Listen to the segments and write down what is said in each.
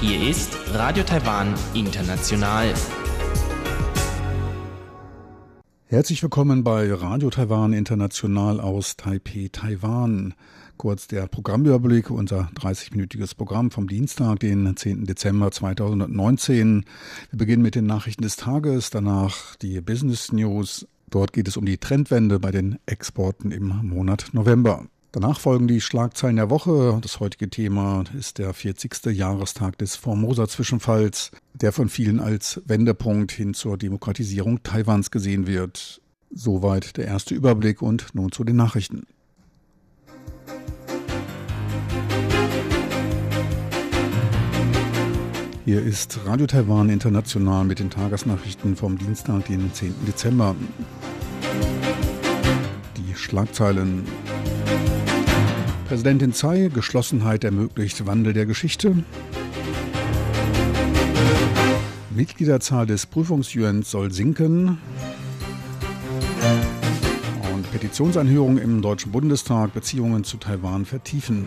Hier ist Radio Taiwan International. Herzlich willkommen bei Radio Taiwan International aus Taipei, Taiwan. Kurz der Programmüberblick, unser 30-minütiges Programm vom Dienstag, den 10. Dezember 2019. Wir beginnen mit den Nachrichten des Tages, danach die Business News. Dort geht es um die Trendwende bei den Exporten im Monat November. Danach folgen die Schlagzeilen der Woche. Das heutige Thema ist der 40. Jahrestag des Formosa-Zwischenfalls, der von vielen als Wendepunkt hin zur Demokratisierung Taiwans gesehen wird. Soweit der erste Überblick und nun zu den Nachrichten. Hier ist Radio Taiwan International mit den Tagesnachrichten vom Dienstag, den 10. Dezember. Die Schlagzeilen. Präsidentin Tsai, Geschlossenheit ermöglicht Wandel der Geschichte. Mitgliederzahl des Prüfungsjuens soll sinken. Und Petitionsanhörung im Deutschen Bundestag Beziehungen zu Taiwan vertiefen.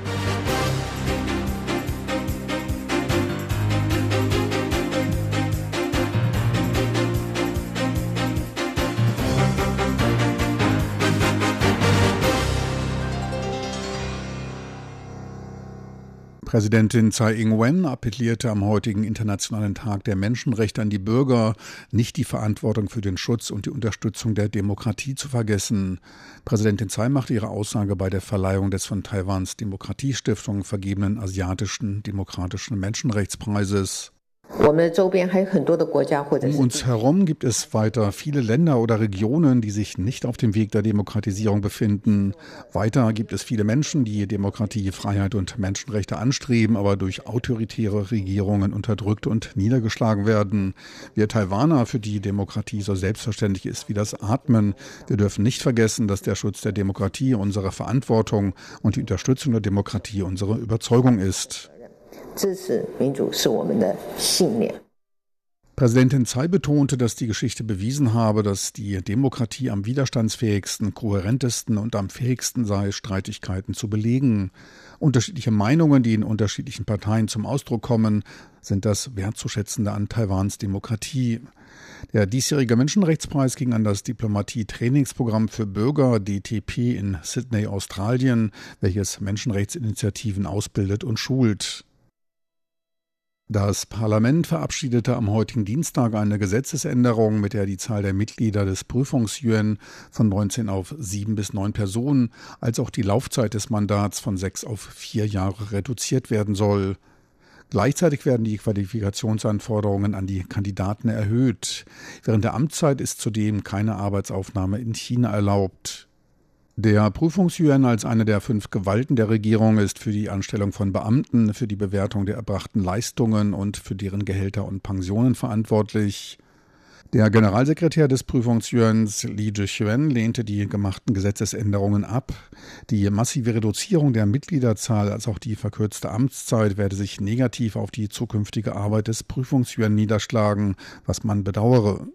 Präsidentin Tsai Ing-wen appellierte am heutigen Internationalen Tag der Menschenrechte an die Bürger, nicht die Verantwortung für den Schutz und die Unterstützung der Demokratie zu vergessen. Präsidentin Tsai machte ihre Aussage bei der Verleihung des von Taiwans Demokratiestiftung vergebenen asiatischen demokratischen Menschenrechtspreises. Um uns herum gibt es weiter viele Länder oder Regionen, die sich nicht auf dem Weg der Demokratisierung befinden. Weiter gibt es viele Menschen, die Demokratie, Freiheit und Menschenrechte anstreben, aber durch autoritäre Regierungen unterdrückt und niedergeschlagen werden. Wir Taiwaner, für die Demokratie so selbstverständlich ist wie das Atmen, wir dürfen nicht vergessen, dass der Schutz der Demokratie unsere Verantwortung und die Unterstützung der Demokratie unsere Überzeugung ist. 支持民主是我们的信念。Präsidentin Tsai betonte, dass die Geschichte bewiesen habe, dass die Demokratie am widerstandsfähigsten, kohärentesten und am fähigsten sei, Streitigkeiten zu belegen. Unterschiedliche Meinungen, die in unterschiedlichen Parteien zum Ausdruck kommen, sind das Wertzuschätzende an Taiwans Demokratie. Der diesjährige Menschenrechtspreis ging an das Diplomatie-Trainingsprogramm für Bürger DTP in Sydney, Australien, welches Menschenrechtsinitiativen ausbildet und schult. Das Parlament verabschiedete am heutigen Dienstag eine Gesetzesänderung, mit der die Zahl der Mitglieder des Prüfungs-UN von 19 auf 7 bis 9 Personen als auch die Laufzeit des Mandats von 6 auf 4 Jahre reduziert werden soll. Gleichzeitig werden die Qualifikationsanforderungen an die Kandidaten erhöht. Während der Amtszeit ist zudem keine Arbeitsaufnahme in China erlaubt. Der Prüfungsjury als eine der fünf Gewalten der Regierung ist für die Anstellung von Beamten, für die Bewertung der erbrachten Leistungen und für deren Gehälter und Pensionen verantwortlich. Der Generalsekretär des Prüfungsjuans Li Zhixuan lehnte die gemachten Gesetzesänderungen ab. Die massive Reduzierung der Mitgliederzahl als auch die verkürzte Amtszeit werde sich negativ auf die zukünftige Arbeit des Prüfungsjuan niederschlagen, was man bedauere.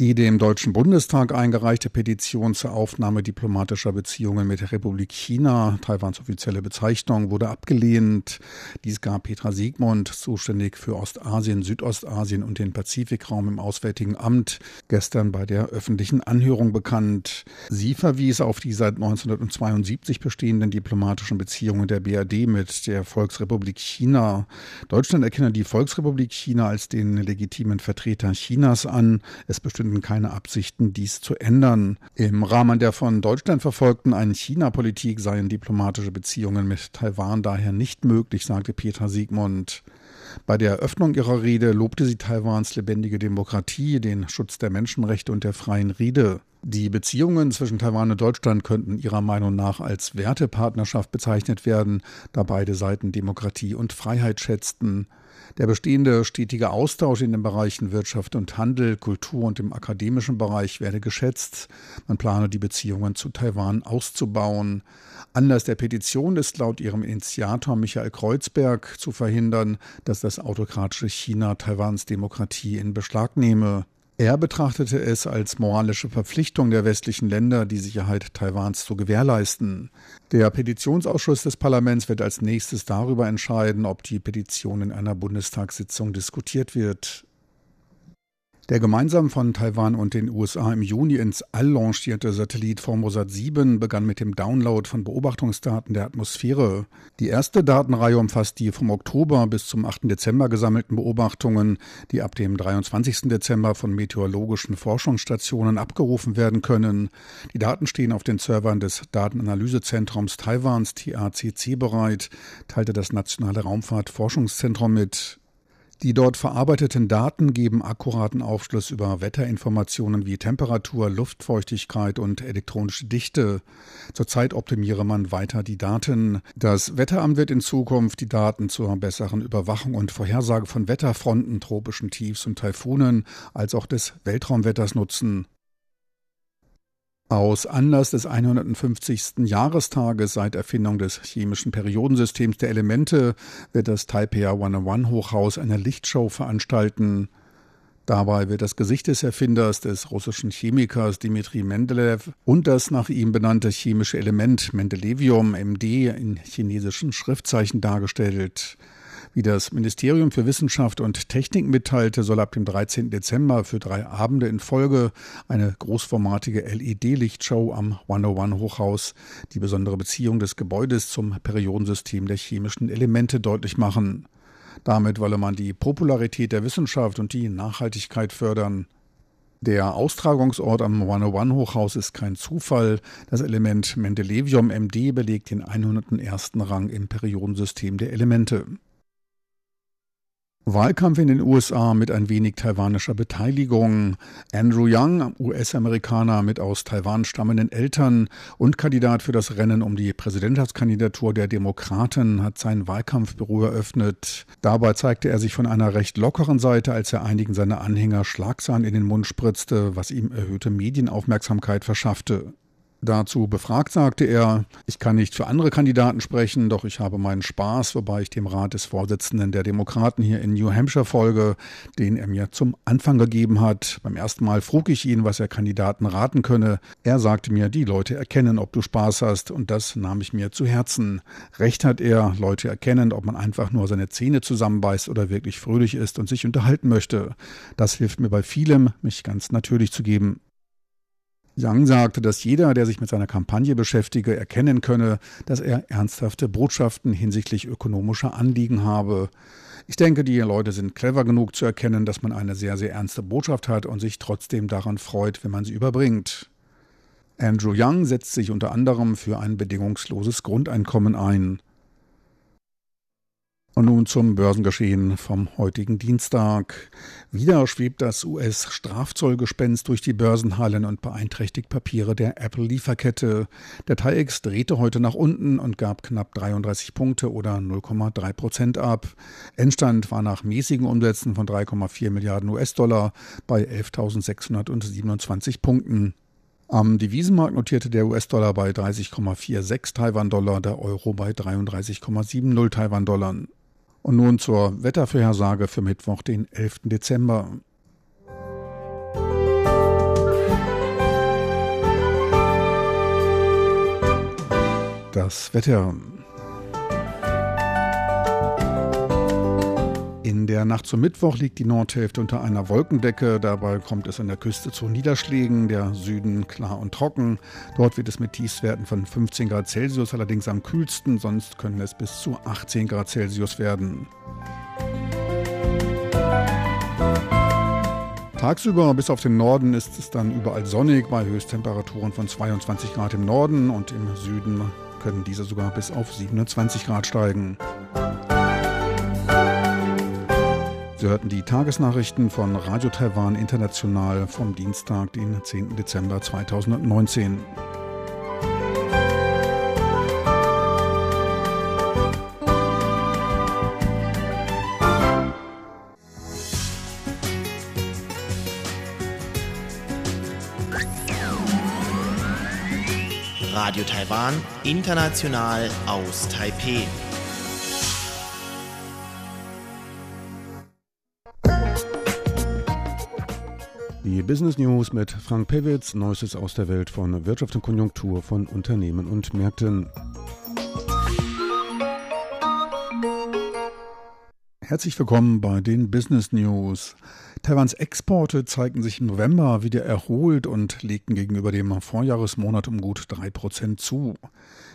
Die dem Deutschen Bundestag eingereichte Petition zur Aufnahme diplomatischer Beziehungen mit der Republik China, Taiwans offizielle Bezeichnung, wurde abgelehnt. Dies gab Petra Siegmund, zuständig für Ostasien, Südostasien und den Pazifikraum im Auswärtigen Amt, gestern bei der öffentlichen Anhörung bekannt. Sie verwies auf die seit 1972 bestehenden diplomatischen Beziehungen der BRD mit der Volksrepublik China. Deutschland erkenne die Volksrepublik China als den legitimen Vertreter Chinas an. Es bestimmt finden keine Absichten, dies zu ändern. Im Rahmen der von Deutschland verfolgten Ein-China-Politik seien diplomatische Beziehungen mit Taiwan daher nicht möglich, sagte Petra Siegmund. Bei der Eröffnung ihrer Rede lobte sie Taiwans lebendige Demokratie, den Schutz der Menschenrechte und der freien Rede. Die Beziehungen zwischen Taiwan und Deutschland könnten ihrer Meinung nach als Wertepartnerschaft bezeichnet werden, da beide Seiten Demokratie und Freiheit schätzten. Der bestehende stetige Austausch in den Bereichen Wirtschaft und Handel, Kultur und im akademischen Bereich werde geschätzt. Man plane die Beziehungen zu Taiwan auszubauen. Anlass der Petition ist laut ihrem Initiator Michael Kreuzberg zu verhindern, dass das autokratische China Taiwans Demokratie in Beschlag nehme. Er betrachtete es als moralische Verpflichtung der westlichen Länder, die Sicherheit Taiwans zu gewährleisten. Der Petitionsausschuss des Parlaments wird als nächstes darüber entscheiden, ob die Petition in einer Bundestagssitzung diskutiert wird. Der gemeinsam von Taiwan und den USA im Juni ins All lancierte Satellit Formosat 7 begann mit dem Download von Beobachtungsdaten der Atmosphäre. Die erste Datenreihe umfasst die vom Oktober bis zum 8. Dezember gesammelten Beobachtungen, die ab dem 23. Dezember von meteorologischen Forschungsstationen abgerufen werden können. Die Daten stehen auf den Servern des Datenanalysezentrums Taiwans TACC bereit, teilte das Nationale Raumfahrtforschungszentrum mit. Die dort verarbeiteten Daten geben akkuraten Aufschluss über Wetterinformationen wie Temperatur, Luftfeuchtigkeit und elektronische Dichte. Zurzeit optimiere man weiter die Daten. Das Wetteramt wird in Zukunft die Daten zur besseren Überwachung und Vorhersage von Wetterfronten, tropischen Tiefs und Taifunen als auch des Weltraumwetters nutzen. Aus Anlass des 150. Jahrestages seit Erfindung des chemischen Periodensystems der Elemente wird das Taipei 101 Hochhaus eine Lichtshow veranstalten. Dabei wird das Gesicht des Erfinders, des russischen Chemikers Dmitri Mendeleev und das nach ihm benannte chemische Element Mendelevium MD in chinesischen Schriftzeichen dargestellt. Wie das Ministerium für Wissenschaft und Technik mitteilte, soll ab dem 13. Dezember für drei Abende in Folge eine großformatige LED-Lichtshow am 101 Hochhaus die besondere Beziehung des Gebäudes zum Periodensystem der chemischen Elemente deutlich machen. Damit wolle man die Popularität der Wissenschaft und die Nachhaltigkeit fördern. Der Austragungsort am 101 Hochhaus ist kein Zufall. Das Element Mendelevium MD belegt den 101. Rang im Periodensystem der Elemente. Wahlkampf in den USA mit ein wenig taiwanischer Beteiligung. Andrew Young, US-Amerikaner mit aus Taiwan stammenden Eltern und Kandidat für das Rennen um die Präsidentschaftskandidatur der Demokraten, hat sein Wahlkampfbüro eröffnet. Dabei zeigte er sich von einer recht lockeren Seite, als er einigen seiner Anhänger Schlagsahn in den Mund spritzte, was ihm erhöhte Medienaufmerksamkeit verschaffte. Dazu befragt sagte er, ich kann nicht für andere Kandidaten sprechen, doch ich habe meinen Spaß, wobei ich dem Rat des Vorsitzenden der Demokraten hier in New Hampshire folge, den er mir zum Anfang gegeben hat. Beim ersten Mal frug ich ihn, was er Kandidaten raten könne. Er sagte mir, die Leute erkennen, ob du Spaß hast, und das nahm ich mir zu Herzen. Recht hat er, Leute erkennen, ob man einfach nur seine Zähne zusammenbeißt oder wirklich fröhlich ist und sich unterhalten möchte. Das hilft mir bei vielem, mich ganz natürlich zu geben. Yang sagte, dass jeder, der sich mit seiner Kampagne beschäftige, erkennen könne, dass er ernsthafte Botschaften hinsichtlich ökonomischer Anliegen habe. Ich denke, die Leute sind clever genug zu erkennen, dass man eine sehr, sehr ernste Botschaft hat und sich trotzdem daran freut, wenn man sie überbringt. Andrew Young setzt sich unter anderem für ein bedingungsloses Grundeinkommen ein. Und nun zum Börsengeschehen vom heutigen Dienstag. Wieder schwebt das US-Strafzollgespenst durch die Börsenhallen und beeinträchtigt Papiere der Apple-Lieferkette. Der TAIEX drehte heute nach unten und gab knapp 33 Punkte oder 0,3 Prozent ab. Endstand war nach mäßigen Umsätzen von 3,4 Milliarden US-Dollar bei 11.627 Punkten. Am Devisenmarkt notierte der US-Dollar bei 30,46 Taiwan-Dollar, der Euro bei 33,70 Taiwan-Dollar. Und nun zur Wettervorhersage für Mittwoch, den 11. Dezember. Das Wetter. In der Nacht zum Mittwoch liegt die Nordhälfte unter einer Wolkendecke. Dabei kommt es an der Küste zu Niederschlägen. Der Süden klar und trocken. Dort wird es mit Tiefstwerten von 15 Grad Celsius allerdings am kühlsten. Sonst können es bis zu 18 Grad Celsius werden. Tagsüber bis auf den Norden ist es dann überall sonnig bei Höchsttemperaturen von 22 Grad im Norden und im Süden können diese sogar bis auf 27 Grad steigen. Sie hörten die Tagesnachrichten von Radio Taiwan International vom Dienstag, den 10. Dezember 2019. Radio Taiwan, international aus Taipeh. Business News mit Frank Pewitz, Neuestes aus der Welt von Wirtschaft und Konjunktur von Unternehmen und Märkten. Herzlich willkommen bei den Business News. Taiwans Exporte zeigten sich im November wieder erholt und legten gegenüber dem Vorjahresmonat um gut 3% zu.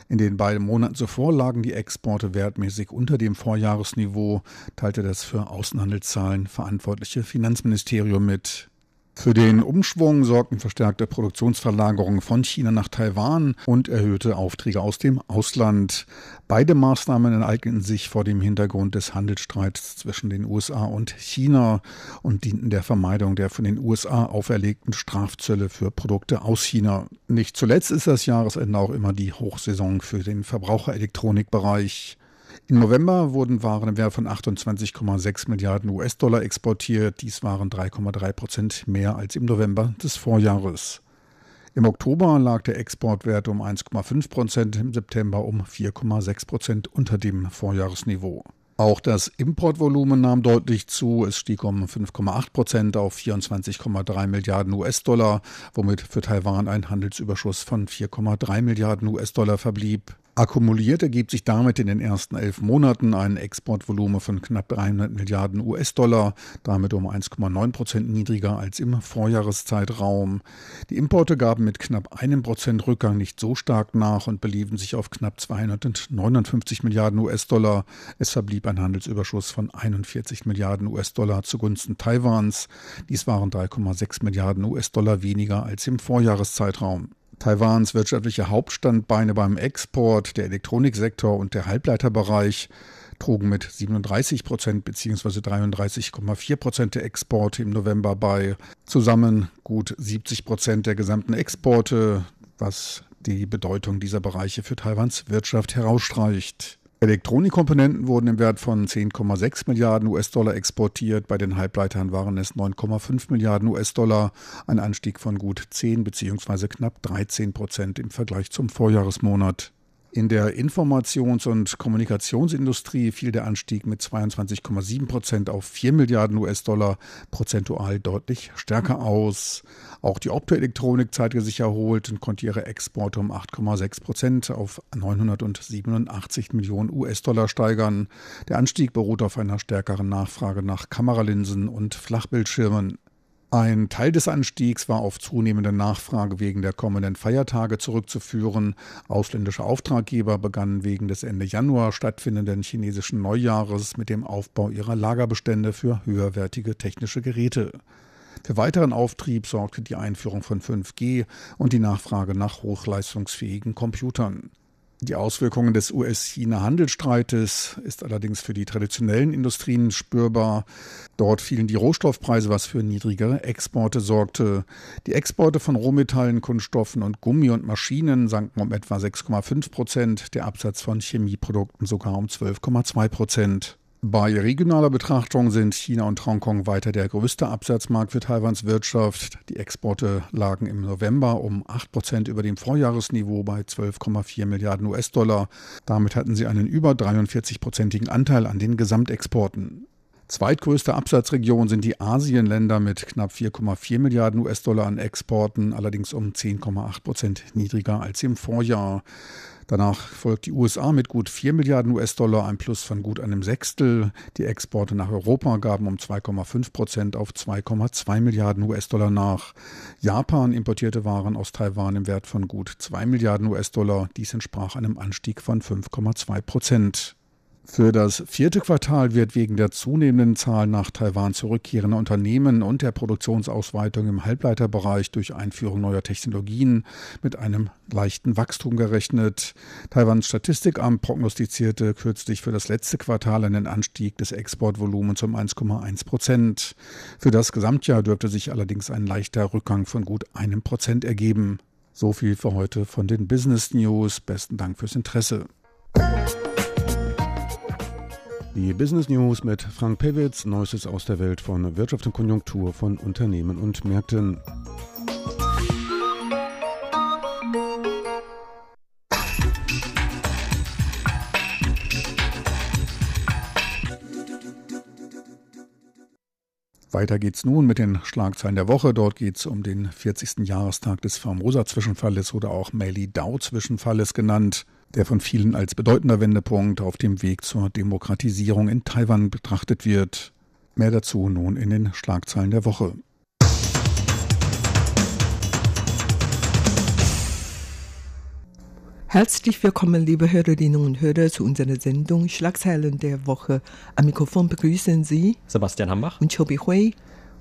In den beiden Monaten zuvor lagen die Exporte wertmäßig unter dem Vorjahresniveau, teilte das für Außenhandelszahlen verantwortliche Finanzministerium mit. Für den Umschwung sorgten verstärkte Produktionsverlagerungen von China nach Taiwan und erhöhte Aufträge aus dem Ausland. Beide Maßnahmen enteigneten sich vor dem Hintergrund des Handelsstreits zwischen den USA und China und dienten der Vermeidung der von den USA auferlegten Strafzölle für Produkte aus China. Nicht zuletzt ist das Jahresende auch immer die Hochsaison für den Verbraucherelektronikbereich. Im November wurden Waren im Wert von 28,6 Milliarden US-Dollar exportiert. Dies waren 3,3 Prozent mehr als im November des Vorjahres. Im Oktober lag der Exportwert um 1,5 Prozent, im September um 4,6 Prozent unter dem Vorjahresniveau. Auch das Importvolumen nahm deutlich zu. Es stieg um 5,8 Prozent auf 24,3 Milliarden US-Dollar, womit für Taiwan ein Handelsüberschuss von 4,3 Milliarden US-Dollar verblieb. Akkumuliert ergibt sich damit in den ersten elf Monaten ein Exportvolumen von knapp 300 Milliarden US-Dollar, damit um 1,9 Prozent niedriger als im Vorjahreszeitraum. Die Importe gaben mit knapp einem Prozent Rückgang nicht so stark nach und beliefen sich auf knapp 259 Milliarden US-Dollar. Es verblieb ein Handelsüberschuss von 41 Milliarden US-Dollar zugunsten Taiwans. Dies waren 3,6 Milliarden US-Dollar weniger als im Vorjahreszeitraum. Taiwans wirtschaftliche Hauptstandbeine beim Export, der Elektroniksektor und der Halbleiterbereich trugen mit 37 Prozent bzw. 33,4 Prozent der Exporte im November bei. Zusammen gut 70 Prozent der gesamten Exporte, was die Bedeutung dieser Bereiche für Taiwans Wirtschaft herausstreicht. Elektronikkomponenten wurden im Wert von 10,6 Milliarden US-Dollar exportiert. Bei den Halbleitern waren es 9,5 Milliarden US-Dollar, ein Anstieg von gut 10 bzw. knapp 13 Prozent im Vergleich zum Vorjahresmonat. In der Informations- und Kommunikationsindustrie fiel der Anstieg mit 22,7 Prozent auf 4 Milliarden US-Dollar prozentual deutlich stärker aus. Auch die Optoelektronik zeigte sich erholt und konnte ihre Exporte um 8,6 Prozent auf 987 Millionen US-Dollar steigern. Der Anstieg beruht auf einer stärkeren Nachfrage nach Kameralinsen und Flachbildschirmen. Ein Teil des Anstiegs war auf zunehmende Nachfrage wegen der kommenden Feiertage zurückzuführen. Ausländische Auftraggeber begannen wegen des Ende Januar stattfindenden chinesischen Neujahres mit dem Aufbau ihrer Lagerbestände für höherwertige technische Geräte. Für weiteren Auftrieb sorgte die Einführung von 5G und die Nachfrage nach hochleistungsfähigen Computern. Die Auswirkungen des US-China-Handelsstreites ist allerdings für die traditionellen Industrien spürbar. Dort fielen die Rohstoffpreise, was für niedrigere Exporte sorgte. Die Exporte von Rohmetallen, Kunststoffen und Gummi und Maschinen sanken um etwa 6,5 Prozent, der Absatz von Chemieprodukten sogar um 12,2 Prozent. Bei regionaler Betrachtung sind China und Hongkong weiter der größte Absatzmarkt für Taiwans Wirtschaft. Die Exporte lagen im November um 8 Prozent über dem Vorjahresniveau bei 12,4 Milliarden US-Dollar. Damit hatten sie einen über 43-prozentigen Anteil an den Gesamtexporten. Zweitgrößte Absatzregion sind die Asienländer mit knapp 4,4 Milliarden US-Dollar an Exporten, allerdings um 10,8 Prozent niedriger als im Vorjahr. Danach folgt die USA mit gut 4 Milliarden US-Dollar, ein Plus von gut einem Sechstel. Die Exporte nach Europa gaben um 2,5 Prozent auf 2,2 Milliarden US-Dollar nach. Japan importierte Waren aus Taiwan im Wert von gut 2 Milliarden US-Dollar. Dies entsprach einem Anstieg von 5,2 Prozent. Für das vierte Quartal wird wegen der zunehmenden Zahl nach Taiwan zurückkehrender Unternehmen und der Produktionsausweitung im Halbleiterbereich durch Einführung neuer Technologien mit einem leichten Wachstum gerechnet. Taiwans Statistikamt prognostizierte kürzlich für das letzte Quartal einen Anstieg des Exportvolumens um 1,1 Prozent. Für das Gesamtjahr dürfte sich allerdings ein leichter Rückgang von gut einem Prozent ergeben. So viel für heute von den Business News. Besten Dank fürs Interesse. Die Business News mit Frank Pewitz, Neuestes aus der Welt von Wirtschaft und Konjunktur von Unternehmen und Märkten. Weiter geht's nun mit den Schlagzeilen der Woche. Dort geht's um den 40. Jahrestag des Formosa-Zwischenfalles oder auch Meili-Dao-Zwischenfalles genannt, der von vielen als bedeutender Wendepunkt auf dem Weg zur Demokratisierung in Taiwan betrachtet wird. Mehr dazu nun in den Schlagzeilen der Woche. Herzlich willkommen, liebe Hörerinnen und Hörer, zu unserer Sendung Schlagzeilen der Woche. Am Mikrofon begrüßen Sie Sebastian Hambach und Chobi Hui.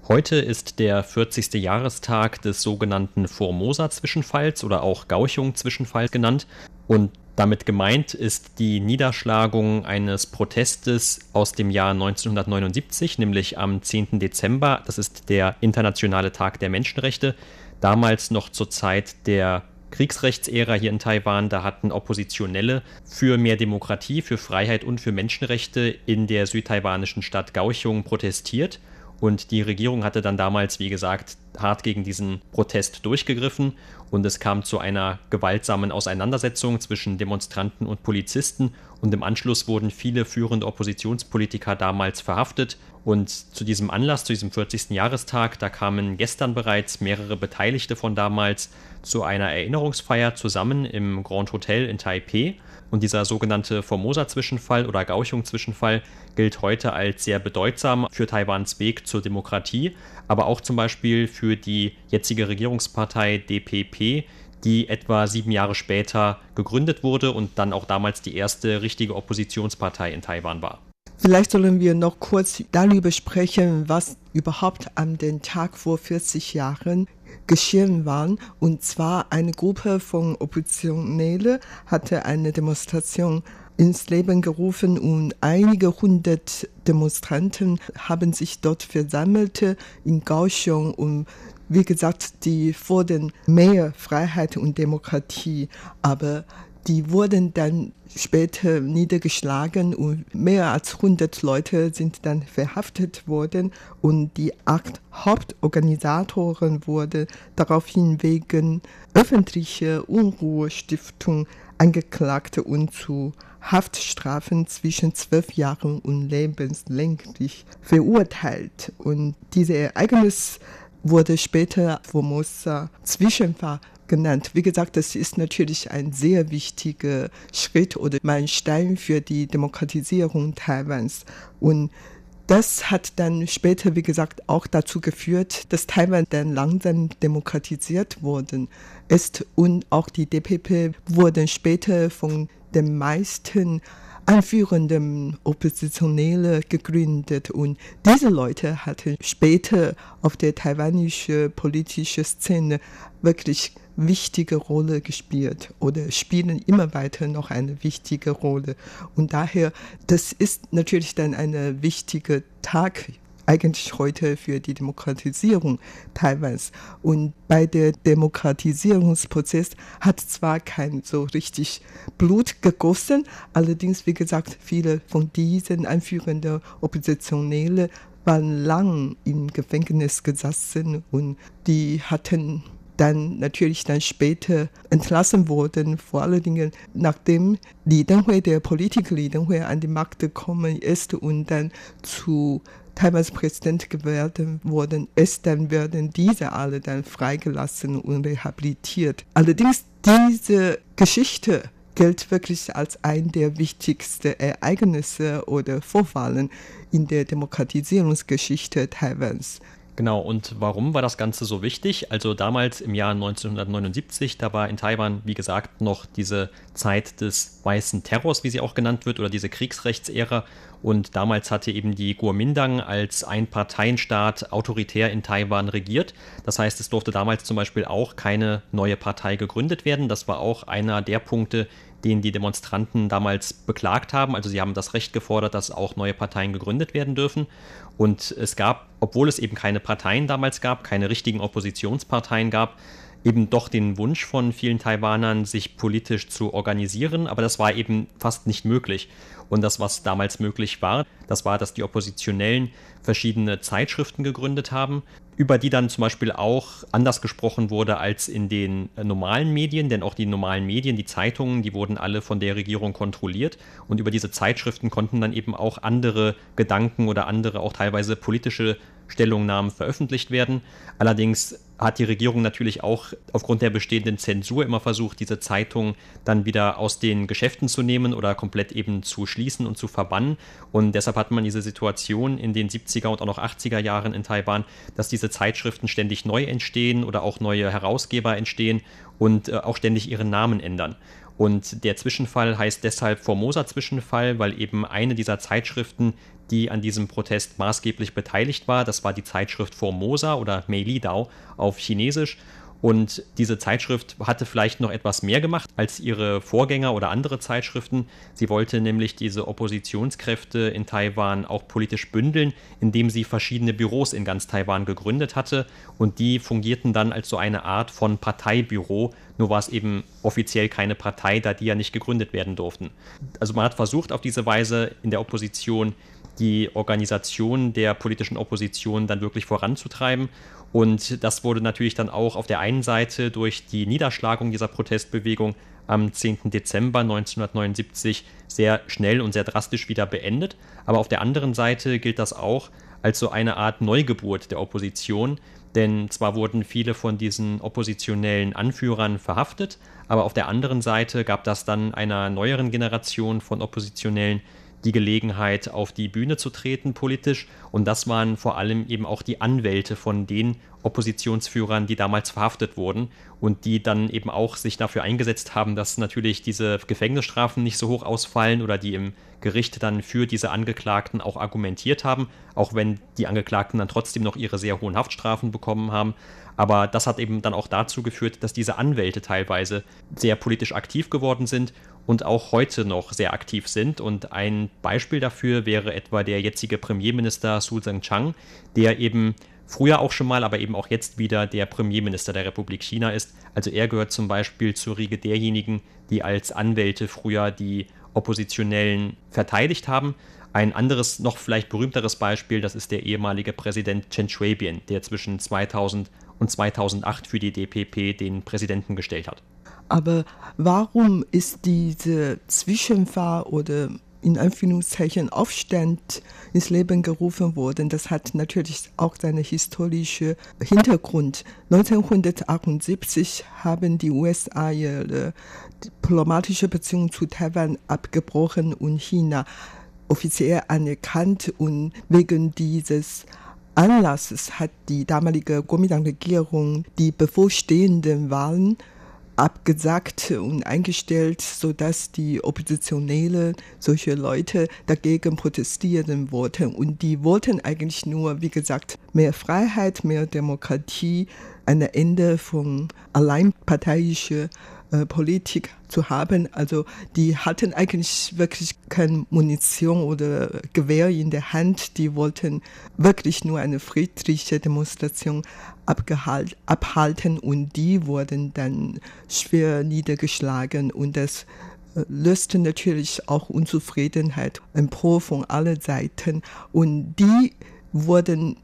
Heute ist der 40. Jahrestag des sogenannten Formosa-Zwischenfalls oder auch Gauchung-Zwischenfalls genannt. Und damit gemeint ist die Niederschlagung eines Protestes aus dem Jahr 1979, nämlich am 10. Dezember. Das ist der Internationale Tag der Menschenrechte. Damals noch zur Zeit der Kriegsrechtsära hier in Taiwan, da hatten Oppositionelle für mehr Demokratie, für Freiheit und für Menschenrechte in der südtaiwanischen Stadt Kaohsiung protestiert. Und die Regierung hatte dann damals, wie gesagt, hart gegen diesen Protest durchgegriffen. Und es kam zu einer gewaltsamen Auseinandersetzung zwischen Demonstranten und Polizisten. Und im Anschluss wurden viele führende Oppositionspolitiker damals verhaftet. Und zu diesem Anlass, zu diesem 40. Jahrestag, da kamen gestern bereits mehrere Beteiligte von damals zu einer Erinnerungsfeier zusammen im Grand Hotel in Taipei und dieser sogenannte Formosa-Zwischenfall oder Gauchung-Zwischenfall gilt heute als sehr bedeutsam für Taiwans Weg zur Demokratie, aber auch zum Beispiel für die jetzige Regierungspartei DPP, die etwa sieben Jahre später gegründet wurde und dann auch damals die erste richtige Oppositionspartei in Taiwan war. Vielleicht sollen wir noch kurz darüber sprechen, was überhaupt an den Tag vor 40 Jahren geschehen waren. Und zwar eine Gruppe von Oppositionellen hatte eine Demonstration ins Leben gerufen und einige hundert Demonstranten haben sich dort versammelt in Kaohsiung und wie gesagt, die fordern mehr Freiheit und Demokratie, aber die wurden dann später niedergeschlagen und mehr als 100 Leute sind dann verhaftet worden und die acht Hauptorganisatoren wurden daraufhin wegen öffentlicher Unruhestiftung angeklagt und zu Haftstrafen zwischen zwölf Jahren und lebenslänglich verurteilt. Und dieses Ereignis wurde später Formosa Zwischenfall genannt. Wie gesagt, das ist natürlich ein sehr wichtiger Schritt oder Meilenstein für die Demokratisierung Taiwans. Und das hat dann später, wie gesagt, auch dazu geführt, dass Taiwan dann langsam demokratisiert worden ist und auch die DPP wurden später von den meisten anführenden Oppositionelle gegründet und diese Leute hatten später auf der taiwanischen politischen Szene wirklich wichtige Rolle gespielt oder spielen immer weiter noch eine wichtige Rolle. Und daher, das ist natürlich dann ein wichtiger Tag eigentlich heute für die Demokratisierung Taiwans. Und bei der Demokratisierungsprozess hat zwar kein so richtig Blut gegossen, allerdings, wie gesagt, viele von diesen anführenden Oppositionellen waren lang im Gefängnis gesessen und die hatten dann natürlich dann später entlassen wurden, vor allen Dingen nachdem Li Denghui, der Politiker Li Denghui, an die Macht gekommen ist und dann zu Taiwans Präsident gewählt worden ist, dann werden diese alle dann freigelassen und rehabilitiert. Allerdings diese Geschichte gilt wirklich als ein der wichtigsten Ereignisse oder Vorfallen in der Demokratisierungsgeschichte Taiwans. Genau, und warum war das Ganze so wichtig? Also damals im Jahr 1979, da war in Taiwan, wie gesagt, noch diese Zeit des weißen Terrors, wie sie auch genannt wird, oder diese Kriegsrechtsära. Und damals hatte eben die Kuomintang als Einparteienstaat autoritär in Taiwan regiert. Das heißt, es durfte damals zum Beispiel auch keine neue Partei gegründet werden. Das war auch einer der Punkte, den die Demonstranten damals beklagt haben. Also sie haben das Recht gefordert, dass auch neue Parteien gegründet werden dürfen. Und es gab, obwohl es eben keine Parteien damals gab, keine richtigen Oppositionsparteien gab, eben doch den Wunsch von vielen Taiwanern, sich politisch zu organisieren, aber das war eben fast nicht möglich. Und das, was damals möglich war, das war, dass die Oppositionellen verschiedene Zeitschriften gegründet haben, über die dann zum Beispiel auch anders gesprochen wurde als in den normalen Medien, denn auch die normalen Medien, die Zeitungen, die wurden alle von der Regierung kontrolliert und über diese Zeitschriften konnten dann eben auch andere Gedanken oder andere auch teilweise politische Stellungnahmen veröffentlicht werden. Allerdings hat die Regierung natürlich auch aufgrund der bestehenden Zensur immer versucht, diese Zeitung dann wieder aus den Geschäften zu nehmen oder komplett eben zu schließen und zu verbannen. Und deshalb hat man diese Situation in den 70er und auch noch 80er Jahren in Taiwan, dass diese Zeitschriften ständig neu entstehen oder auch neue Herausgeber entstehen und äh, auch ständig ihren Namen ändern. Und der Zwischenfall heißt deshalb Formosa-Zwischenfall, weil eben eine dieser Zeitschriften die an diesem Protest maßgeblich beteiligt war. Das war die Zeitschrift Formosa oder Meilidao auf Chinesisch. Und diese Zeitschrift hatte vielleicht noch etwas mehr gemacht als ihre Vorgänger oder andere Zeitschriften. Sie wollte nämlich diese Oppositionskräfte in Taiwan auch politisch bündeln, indem sie verschiedene Büros in ganz Taiwan gegründet hatte. Und die fungierten dann als so eine Art von Parteibüro. Nur war es eben offiziell keine Partei, da die ja nicht gegründet werden durften. Also man hat versucht, auf diese Weise in der Opposition die Organisation der politischen Opposition dann wirklich voranzutreiben. Und das wurde natürlich dann auch auf der einen Seite durch die Niederschlagung dieser Protestbewegung am 10. Dezember 1979 sehr schnell und sehr drastisch wieder beendet. Aber auf der anderen Seite gilt das auch als so eine Art Neugeburt der Opposition, denn zwar wurden viele von diesen oppositionellen Anführern verhaftet, aber auf der anderen Seite gab das dann einer neueren Generation von Oppositionellen die Gelegenheit, auf die Bühne zu treten politisch. Und das waren vor allem eben auch die Anwälte von den Oppositionsführern, die damals verhaftet wurden und die dann eben auch sich dafür eingesetzt haben, dass natürlich diese Gefängnisstrafen nicht so hoch ausfallen oder die im Gericht dann für diese Angeklagten auch argumentiert haben, auch wenn die Angeklagten dann trotzdem noch ihre sehr hohen Haftstrafen bekommen haben. Aber das hat eben dann auch dazu geführt, dass diese Anwälte teilweise sehr politisch aktiv geworden sind und auch heute noch sehr aktiv sind. Und ein Beispiel dafür wäre etwa der jetzige Premierminister Su Tseng-Chang, der eben früher auch schon mal, aber eben auch jetzt wieder der Premierminister der Republik China ist. Also er gehört zum Beispiel zur Riege derjenigen, die als Anwälte früher die Oppositionellen verteidigt haben. Ein anderes, noch vielleicht berühmteres Beispiel, das ist der ehemalige Präsident Chen Shui-bian, der zwischen 2000 und 2008 für die DPP den Präsidenten gestellt hat. Aber warum ist diese Zwischenfahr oder in Anführungszeichen Aufstand ins Leben gerufen worden. Das hat natürlich auch seinen historischen Hintergrund. 1978 haben die USA ihre diplomatische Beziehung zu Taiwan abgebrochen und China offiziell anerkannt und wegen dieses Anlasses hat die damalige Kuomintang-Regierung die bevorstehenden Wahlen abgesagt und eingestellt, sodass die Oppositionelle, solche Leute dagegen protestieren wollten. Und die wollten eigentlich nur, wie gesagt, mehr Freiheit, mehr Demokratie, ein Ende von alleinparteiischer äh, Politik zu haben. Also die hatten eigentlich wirklich keine Munition oder Gewehr in der Hand. Die wollten wirklich nur eine friedliche Demonstration abgehalt, abhalten und die wurden dann schwer niedergeschlagen und das äh, löste natürlich auch Unzufriedenheit empor von allen Seiten und die wurden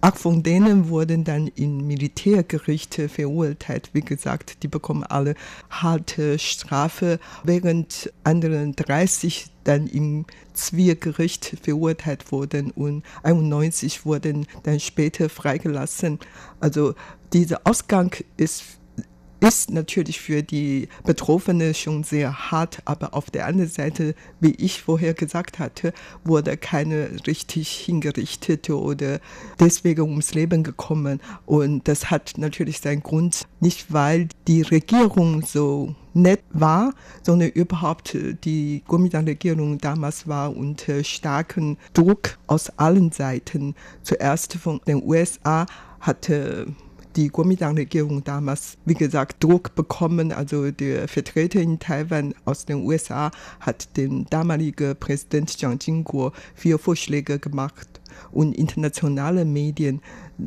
Acht von denen wurden dann in Militärgerichte verurteilt. Wie gesagt, die bekommen alle harte Strafe, während anderen 30 dann im Zivilgericht verurteilt wurden und 91 wurden dann später freigelassen. Also dieser Ausgang ist ist natürlich für die Betroffenen schon sehr hart, aber auf der anderen Seite, wie ich vorher gesagt hatte, wurde keine richtig hingerichtete oder deswegen ums Leben gekommen. Und das hat natürlich seinen Grund, nicht weil die Regierung so nett war, sondern überhaupt die Kuomintang-Regierung damals war unter starkem Druck aus allen Seiten. Zuerst von den USA hatte die Kuomintang-Regierung damals, wie gesagt, Druck bekommen. Also der Vertreter in Taiwan aus den USA hat den damaligen Präsident Jiang Jingguo vier Vorschläge gemacht und internationale Medien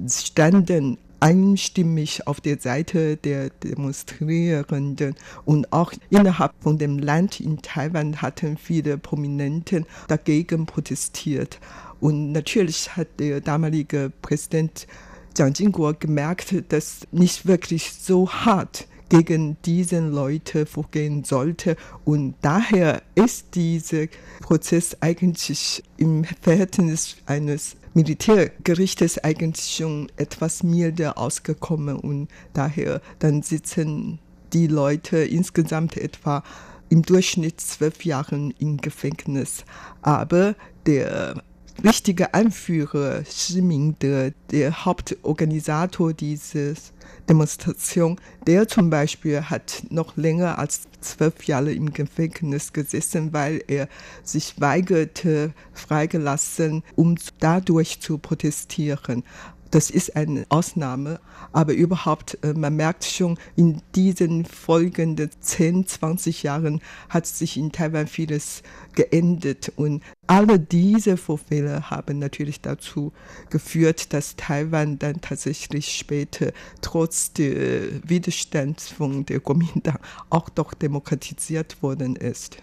standen einstimmig auf der Seite der Demonstrierenden und auch innerhalb von dem Land in Taiwan hatten viele Prominenten dagegen protestiert. Und natürlich hat der damalige Präsident Jiang Jingguo gemerkt, dass nicht wirklich so hart gegen diese Leute vorgehen sollte. Und daher ist dieser Prozess eigentlich im Verhältnis eines Militärgerichtes eigentlich schon etwas milder ausgekommen und daher dann sitzen die Leute insgesamt etwa im Durchschnitt zwölf Jahren im Gefängnis. Aber der richtige Anführer Xi Mingde, der Hauptorganisator dieses Demonstration, der zum Beispiel hat noch länger als zwölf Jahre im Gefängnis gesessen, weil er sich weigerte, freigelassen, um dadurch zu protestieren. Das ist eine Ausnahme, aber überhaupt, äh, man merkt schon, in diesen folgenden 10, 20 Jahren hat sich in Taiwan vieles geändert und alle diese Vorfälle haben natürlich dazu geführt, dass Taiwan dann tatsächlich später trotz des Widerstands von der Kuomintang auch doch demokratisiert worden ist.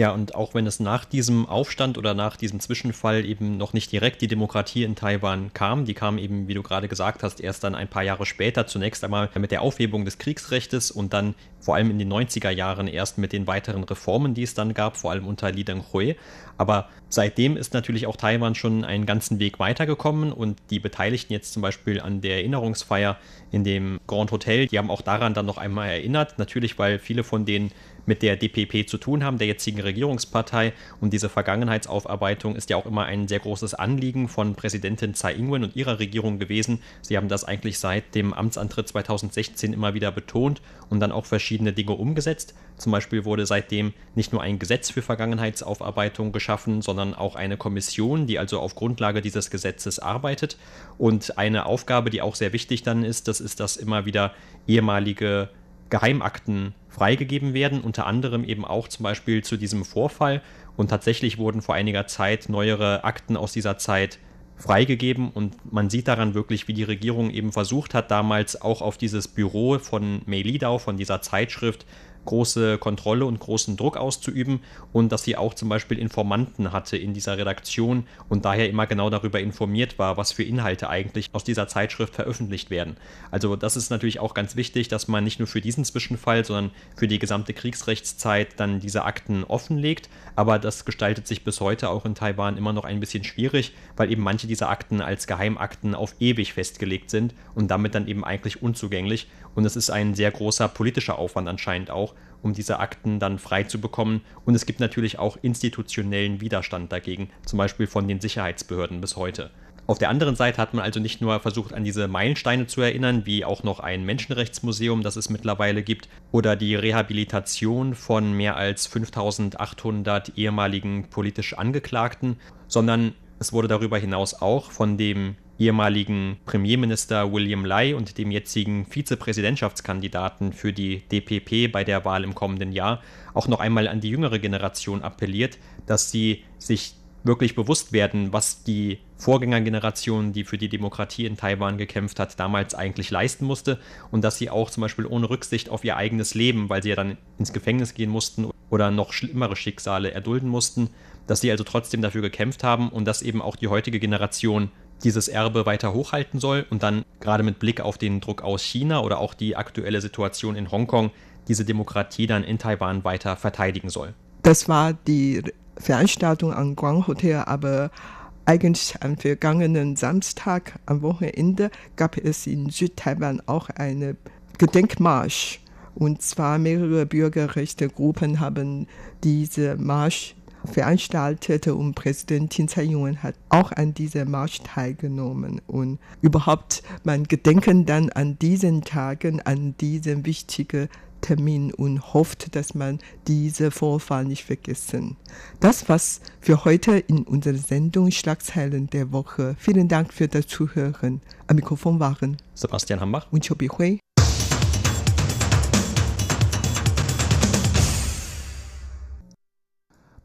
Ja, und auch wenn es nach diesem Aufstand oder nach diesem Zwischenfall eben noch nicht direkt die Demokratie in Taiwan kam, die kam eben, wie du gerade gesagt hast, erst dann ein paar Jahre später, zunächst einmal mit der Aufhebung des Kriegsrechtes und dann vor allem in den 90er Jahren erst mit den weiteren Reformen, die es dann gab, vor allem unter Li Denghui. Aber seitdem ist natürlich auch Taiwan schon einen ganzen Weg weitergekommen und die Beteiligten jetzt zum Beispiel an der Erinnerungsfeier in dem Grand Hotel, die haben auch daran dann noch einmal erinnert, natürlich weil viele von denen mit der DPP zu tun haben, der jetzigen Regierungspartei. Und diese Vergangenheitsaufarbeitung ist ja auch immer ein sehr großes Anliegen von Präsidentin Tsai Ing-wen und ihrer Regierung gewesen. Sie haben das eigentlich seit dem Amtsantritt 2016 immer wieder betont und dann auch verschiedene Dinge umgesetzt. Zum Beispiel wurde seitdem nicht nur ein Gesetz für Vergangenheitsaufarbeitung geschaffen, sondern auch eine Kommission, die also auf Grundlage dieses Gesetzes arbeitet. Und eine Aufgabe, die auch sehr wichtig dann ist, das ist, dass immer wieder ehemalige Geheimakten freigegeben werden, unter anderem eben auch zum Beispiel zu diesem Vorfall. Und tatsächlich wurden vor einiger Zeit neuere Akten aus dieser Zeit freigegeben und man sieht daran wirklich, wie die Regierung eben versucht hat, damals auch auf dieses Büro von Mei Lidau, von dieser Zeitschrift, große Kontrolle und großen Druck auszuüben und dass sie auch zum Beispiel Informanten hatte in dieser Redaktion und daher immer genau darüber informiert war, was für Inhalte eigentlich aus dieser Zeitschrift veröffentlicht werden. Also das ist natürlich auch ganz wichtig, dass man nicht nur für diesen Zwischenfall, sondern für die gesamte Kriegsrechtszeit dann diese Akten offenlegt. Aber das gestaltet sich bis heute auch in Taiwan immer noch ein bisschen schwierig, weil eben manche dieser Akten als Geheimakten auf ewig festgelegt sind und damit dann eben eigentlich unzugänglich. Und es ist ein sehr großer politischer Aufwand anscheinend auch, um diese Akten dann frei zu bekommen. Und es gibt natürlich auch institutionellen Widerstand dagegen, zum Beispiel von den Sicherheitsbehörden bis heute. Auf der anderen Seite hat man also nicht nur versucht, an diese Meilensteine zu erinnern, wie auch noch ein Menschenrechtsmuseum, das es mittlerweile gibt, oder die Rehabilitation von mehr als 5800 ehemaligen politisch Angeklagten, sondern es wurde darüber hinaus auch von dem ehemaligen Premierminister William Lai und dem jetzigen Vizepräsidentschaftskandidaten für die DPP bei der Wahl im kommenden Jahr auch noch einmal an die jüngere Generation appelliert, dass sie sich wirklich bewusst werden, was die Vorgängergeneration, die für die Demokratie in Taiwan gekämpft hat, damals eigentlich leisten musste und dass sie auch zum Beispiel ohne Rücksicht auf ihr eigenes Leben, weil sie ja dann ins Gefängnis gehen mussten oder noch schlimmere Schicksale erdulden mussten, dass sie also trotzdem dafür gekämpft haben und dass eben auch die heutige Generation dieses Erbe weiter hochhalten soll und dann gerade mit Blick auf den Druck aus China oder auch die aktuelle Situation in Hongkong diese Demokratie dann in Taiwan weiter verteidigen soll. Das war die Veranstaltung am Grand Hotel, aber eigentlich am vergangenen Samstag am Wochenende gab es in Südtaiwan auch eine Gedenkmarsch. Und zwar mehrere Bürgerrechtsgruppen haben diese Marsch veranstaltete und Präsidentin Tsai Ing-wen hat auch an dieser Marsch teilgenommen und überhaupt man gedenken dann an diesen Tagen an diesen wichtigen Termin und hofft, dass man diese Vorfall nicht vergessen. Das war's für heute in unserer Sendung Schlagzeilen der Woche. Vielen Dank für das Zuhören. Am Mikrofon waren Sebastian Hambach und Chobi Hui.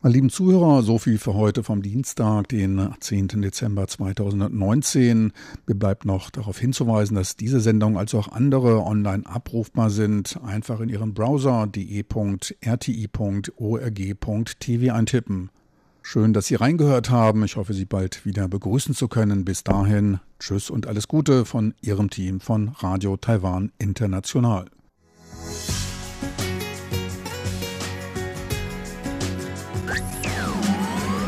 Meine lieben Zuhörer, so viel für heute vom Dienstag, den 10. Dezember 2019. Mir bleibt noch darauf hinzuweisen, dass diese Sendung als auch andere online abrufbar sind. Einfach in Ihren Browser de.rti.org.tv eintippen. Schön, dass Sie reingehört haben. Ich hoffe, Sie bald wieder begrüßen zu können. Bis dahin, tschüss und alles Gute von Ihrem Team von Radio Taiwan International.